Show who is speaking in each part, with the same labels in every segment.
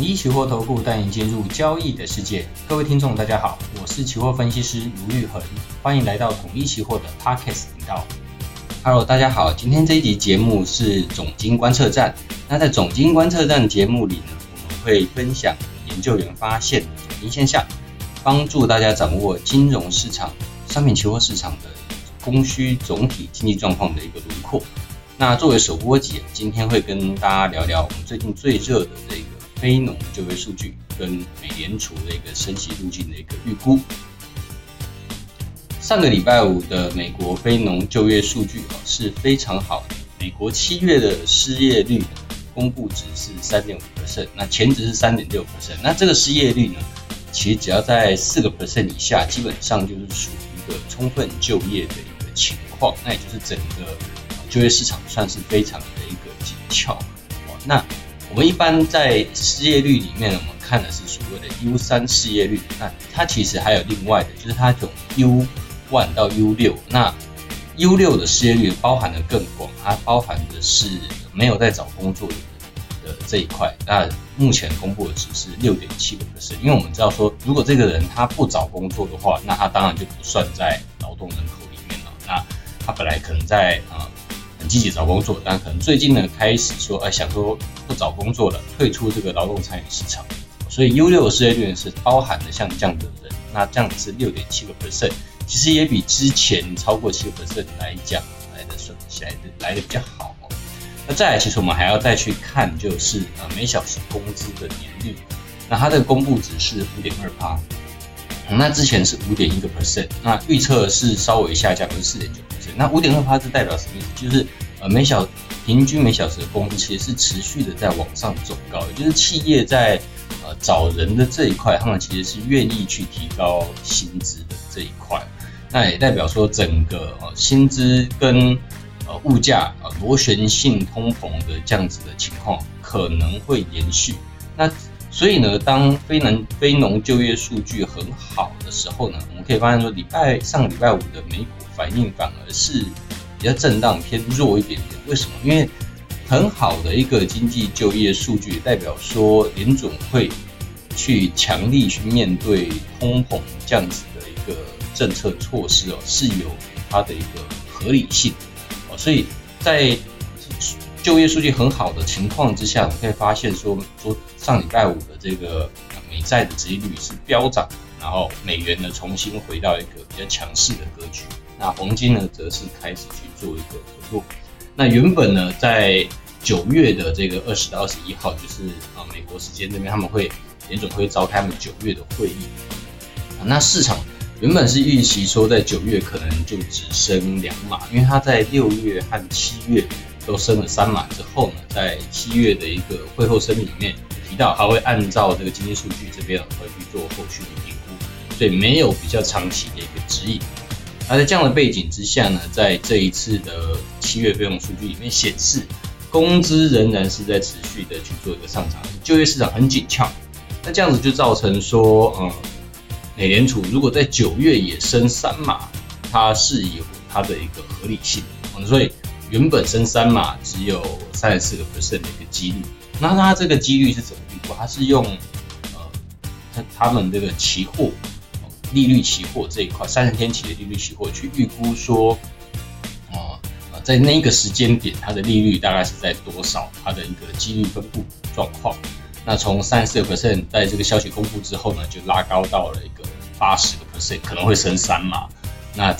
Speaker 1: 统一期货投顾带你进入交易的世界。各位听众，大家好，我是期货分析师卢玉恒，欢迎来到统一期货的 Podcast 频道。Hello，大家好，今天这一集节目是总经观测站。那在总经观测站节目里呢，我们会分享研究员发现的总经现象，帮助大家掌握金融市场、商品期货市场的供需总体经济状况的一个轮廓。那作为首播集，今天会跟大家聊聊我们最近最热的这个非农就业数据跟美联储的一个升息路径的一个预估。上个礼拜五的美国非农就业数据啊是非常好的，美国七月的失业率公布值是三点五 percent，那前值是三点六 percent，那这个失业率呢，其实只要在四个 percent 以下，基本上就是属于一个充分就业的一个情况，那也就是整个就业市场算是非常的一个紧俏。那我们一般在失业率里面，我们看的是所谓的 U 三失业率。那它其实还有另外的，就是它从 U one 到 U 六。那 U 六的失业率包含的更广，它包含的是没有在找工作的的这一块。那目前公布的值是六点七五的是。因为我们知道说，如果这个人他不找工作的话，那他当然就不算在劳动人口里面了。那他本来可能在啊。积极找工作，但可能最近呢开始说，哎，想说不找工作了，退出这个劳动参与市场。所以 U 六失业率是包含了像这样的人，那这样子是六点七个 percent，其实也比之前超过七个 percent 来讲来的顺来的来的比较好。那再来，其实我们还要再去看，就是呃每小时工资的年率，那它的公布值是五点二八，那之前是五点一个 percent，那预测是稍微下降，是四点九。那五点二趴是代表什么意思？就是呃每小平均每小时的工资其实是持续的在往上走高，也就是企业在呃找人的这一块，他们其实是愿意去提高薪资的这一块。那也代表说整个呃薪资跟呃物价呃螺旋性通膨的这样子的情况可能会延续。那所以呢，当非农非农就业数据很好的时候呢，我们可以发现说礼拜上礼拜五的美股。反应反而是比较震荡偏弱一点点，为什么？因为很好的一个经济就业数据，代表说联总会去强力去面对通膨这样子的一个政策措施哦，是有它的一个合理性哦。所以在就业数据很好的情况之下，我们可以发现说，说上礼拜五的这个美债的殖利率是飙涨，然后美元呢重新回到一个比较强势的格局。那黄金呢，则是开始去做一个回落。那原本呢，在九月的这个二十到二十一号，就是啊美国时间这边，他们会联准会召开他们九月的会议。啊那市场原本是预期说，在九月可能就只升两码，因为它在六月和七月都升了三码之后呢，在七月的一个会后声明里面提到，他会按照这个经济数据这边会去做后续的评估，所以没有比较长期的一个指引。而在这样的背景之下呢，在这一次的七月非农数据里面显示，工资仍然是在持续的去做一个上涨，就业市场很紧俏。那这样子就造成说，嗯，美联储如果在九月也升三码，它是有它的一个合理性。所以原本升三码只有三十四个 percent 的一个几率，那它这个几率是怎么预估？它是用呃，它他们这个期货。利率期货这一块，三十天期的利率期货去预估说，啊啊，在那个时间点，它的利率大概是在多少？它的一个几率分布状况。那从三十四个 percent 在这个消息公布之后呢，就拉高到了一个八十个 percent，可能会升三码。那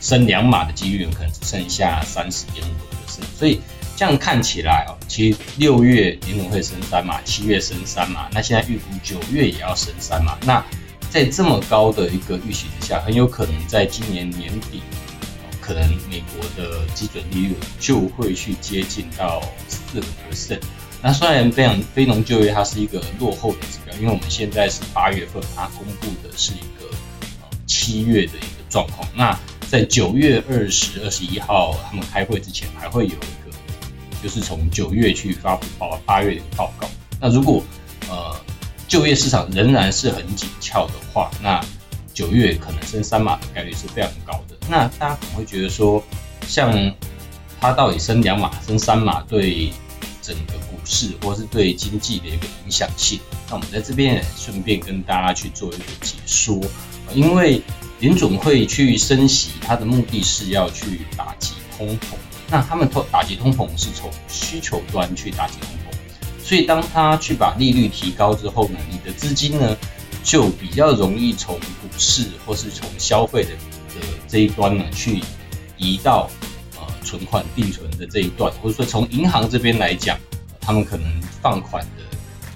Speaker 1: 升两码的几率可能只剩下三十点五个 percent。所以这样看起来哦，其实六月联准会升三码，七月升三码，那现在预估九月也要升三码。那在这么高的一个预期之下，很有可能在今年年底，可能美国的基准利率就会去接近到四个 percent。那虽然非常非农就业它是一个落后的指标，因为我们现在是八月份，它公布的是一个七月的一个状况。那在九月二十、二十一号他们开会之前，还会有一个，就是从九月去发布报八月的一个报告。那如果呃。就业市场仍然是很紧俏的话，那九月可能升三码的概率是非常高的。那大家可能会觉得说，像它到底升两码、升三码，对整个股市或是对经济的一个影响性。那我们在这边也顺便跟大家去做一个解说，因为联总会去升息，它的目的是要去打击通膨。那他们通打击通膨是从需求端去打击通膨，所以当他去把利率提高之后呢，你的资金呢就比较容易从股市或是从消费的的这一端呢去移到呃。存款定存的这一段，或者说从银行这边来讲，他们可能放款的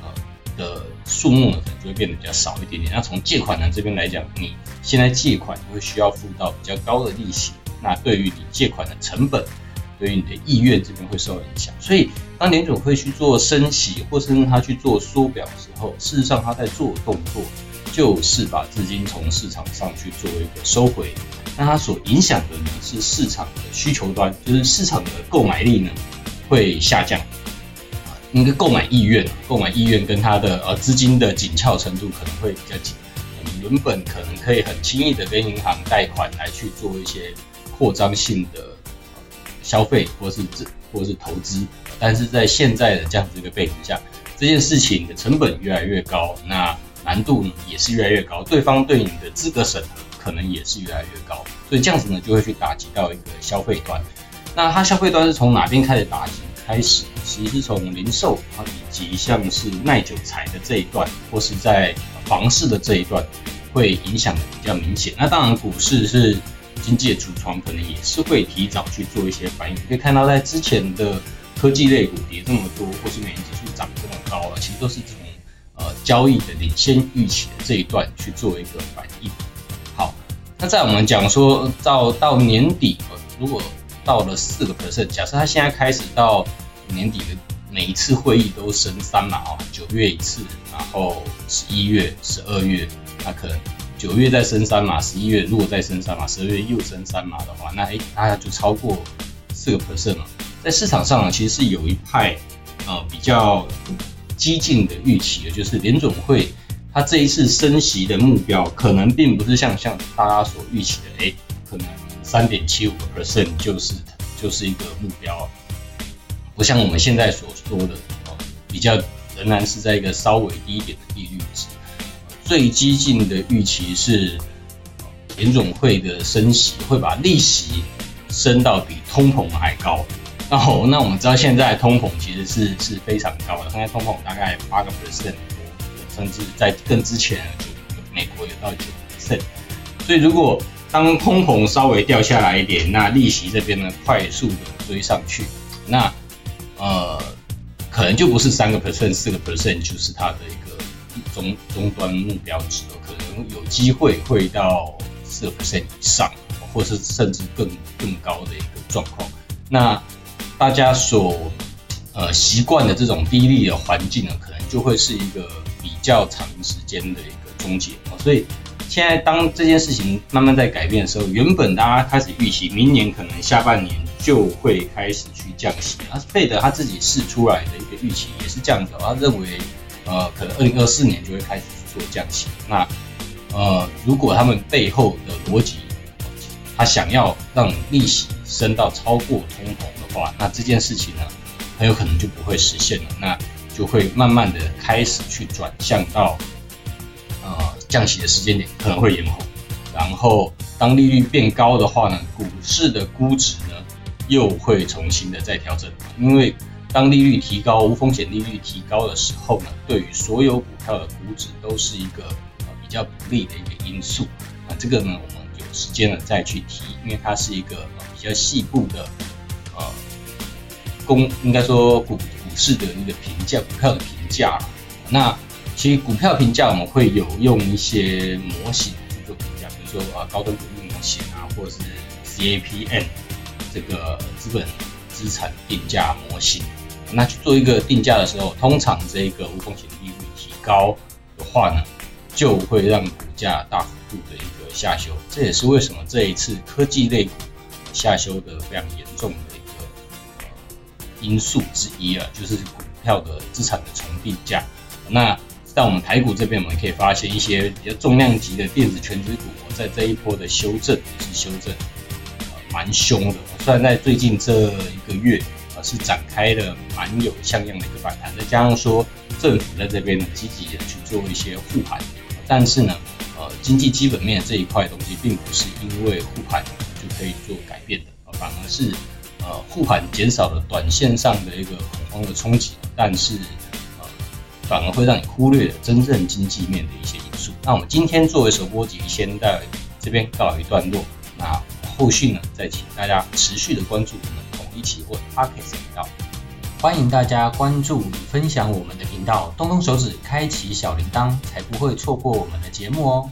Speaker 1: 呃的数目呢，可能就会变得比较少一点点。那从借款人这边来讲，你现在借款你会需要付到比较高的利息，那对于你借款的成本，对于你的意愿这边会受到影响。所以当联总会去做升息，或是让他去做缩表的时候，事实上他在做动作，就是把资金从市场上去做一个收回。那它所影响的呢是市场的需求端，就是市场的购买力呢会下降，啊，那个购买意愿，购买意愿跟它的呃资金的紧俏程度可能会比较紧。原本可能可以很轻易的跟银行贷款来去做一些扩张性的消费或是这或是投资，但是在现在的这样子一个背景下，这件事情的成本越来越高，那难度呢也是越来越高，对方对你的资格审核。可能也是越来越高，所以这样子呢，就会去打击到一个消费端。那它消费端是从哪边开始打击？开始其实是从零售啊，以及像是耐久材的这一段，或是在房市的这一段，会影响的比较明显。那当然，股市是经济的橱窗，可能也是会提早去做一些反应。可以看到，在之前的科技类股跌这么多，或是美元指数涨这么高了，其实都是从呃交易的领先预期的这一段去做一个反应。好那在我们讲说到到年底，如果到了四个 percent，假设他现在开始到年底的每一次会议都升三码哦，九月一次，然后十一月、十二月，那可能九月再升三码，十一月如果再升三码，十二月又升三码的话，那诶，那就超过四个 percent 了。在市场上呢，其实是有一派呃比较激进的预期的，就是联准会。它这一次升息的目标，可能并不是像像大家所预期的，哎，可能三点七五个 percent 就是就是一个目标，不像我们现在所说的，比较仍然是在一个稍微低一点的利率值。最激进的预期是，联总会的升息会把利息升到比通膨还高。然后，那我们知道现在通膨其实是是非常高的，现在通膨大概八个 percent。甚至在更之前，美国有到九 percent，所以如果当通膨稍微掉下来一点，那利息这边呢快速的追上去，那呃可能就不是三个 percent、四个 percent，就是它的一个终终端目标值，可能有机会会到四个 percent 以上，或是甚至更更高的一个状况。那大家所呃习惯的这种低利的环境呢，可能就会是一个比。较长时间的一个终结，所以现在当这件事情慢慢在改变的时候，原本大家开始预期明年可能下半年就会开始去降息，那费德他自己试出来的一个预期也是这样子，他认为呃可能二零二四年就会开始去做降息。那呃如果他们背后的逻辑，他想要让利息升到超过通膨的话，那这件事情呢很有可能就不会实现了。那就会慢慢的开始去转向到，降息的时间点可能会延后，然后当利率变高的话呢，股市的估值呢又会重新的再调整，因为当利率提高，无风险利率提高的时候呢，对于所有股票的估值都是一个呃比较不利的一个因素。那这个呢，我们有时间了再去提，因为它是一个比较细部的，呃，公应该说股。股市的一个评价，股票的评价，那其实股票评价我们会有用一些模型去做评价，比如说啊高等比例模型啊，或者是 CAPM 这个资本资产定价模型。那去做一个定价的时候，通常这个无风险利率提高的话呢，就会让股价大幅度的一个下修。这也是为什么这一次科技类股下修的非常严重的一个。因素之一啊，就是股票的资产的重定价。那在我们台股这边，我们可以发现一些比较重量级的电子权值股，在这一波的修正是修正蛮凶的。虽然在最近这一个月啊，是展开了蛮有像样的一个反弹，再加上说政府在这边呢积极的去做一些护盘，但是呢，呃，经济基本面这一块东西并不是因为护盘就可以做改变的，反而是呃护盘减少了短线上的一个恐慌的冲击，但是反而会让你忽略了真正经济面的一些因素。那我们今天作为首播集，先在这边告一段落，那后续呢再请大家持续的关注我们。一起问 Podcast 频道，欢迎大家关注与分享我们的频道，动动手指开启小铃铛，才不会错过我们的节目哦。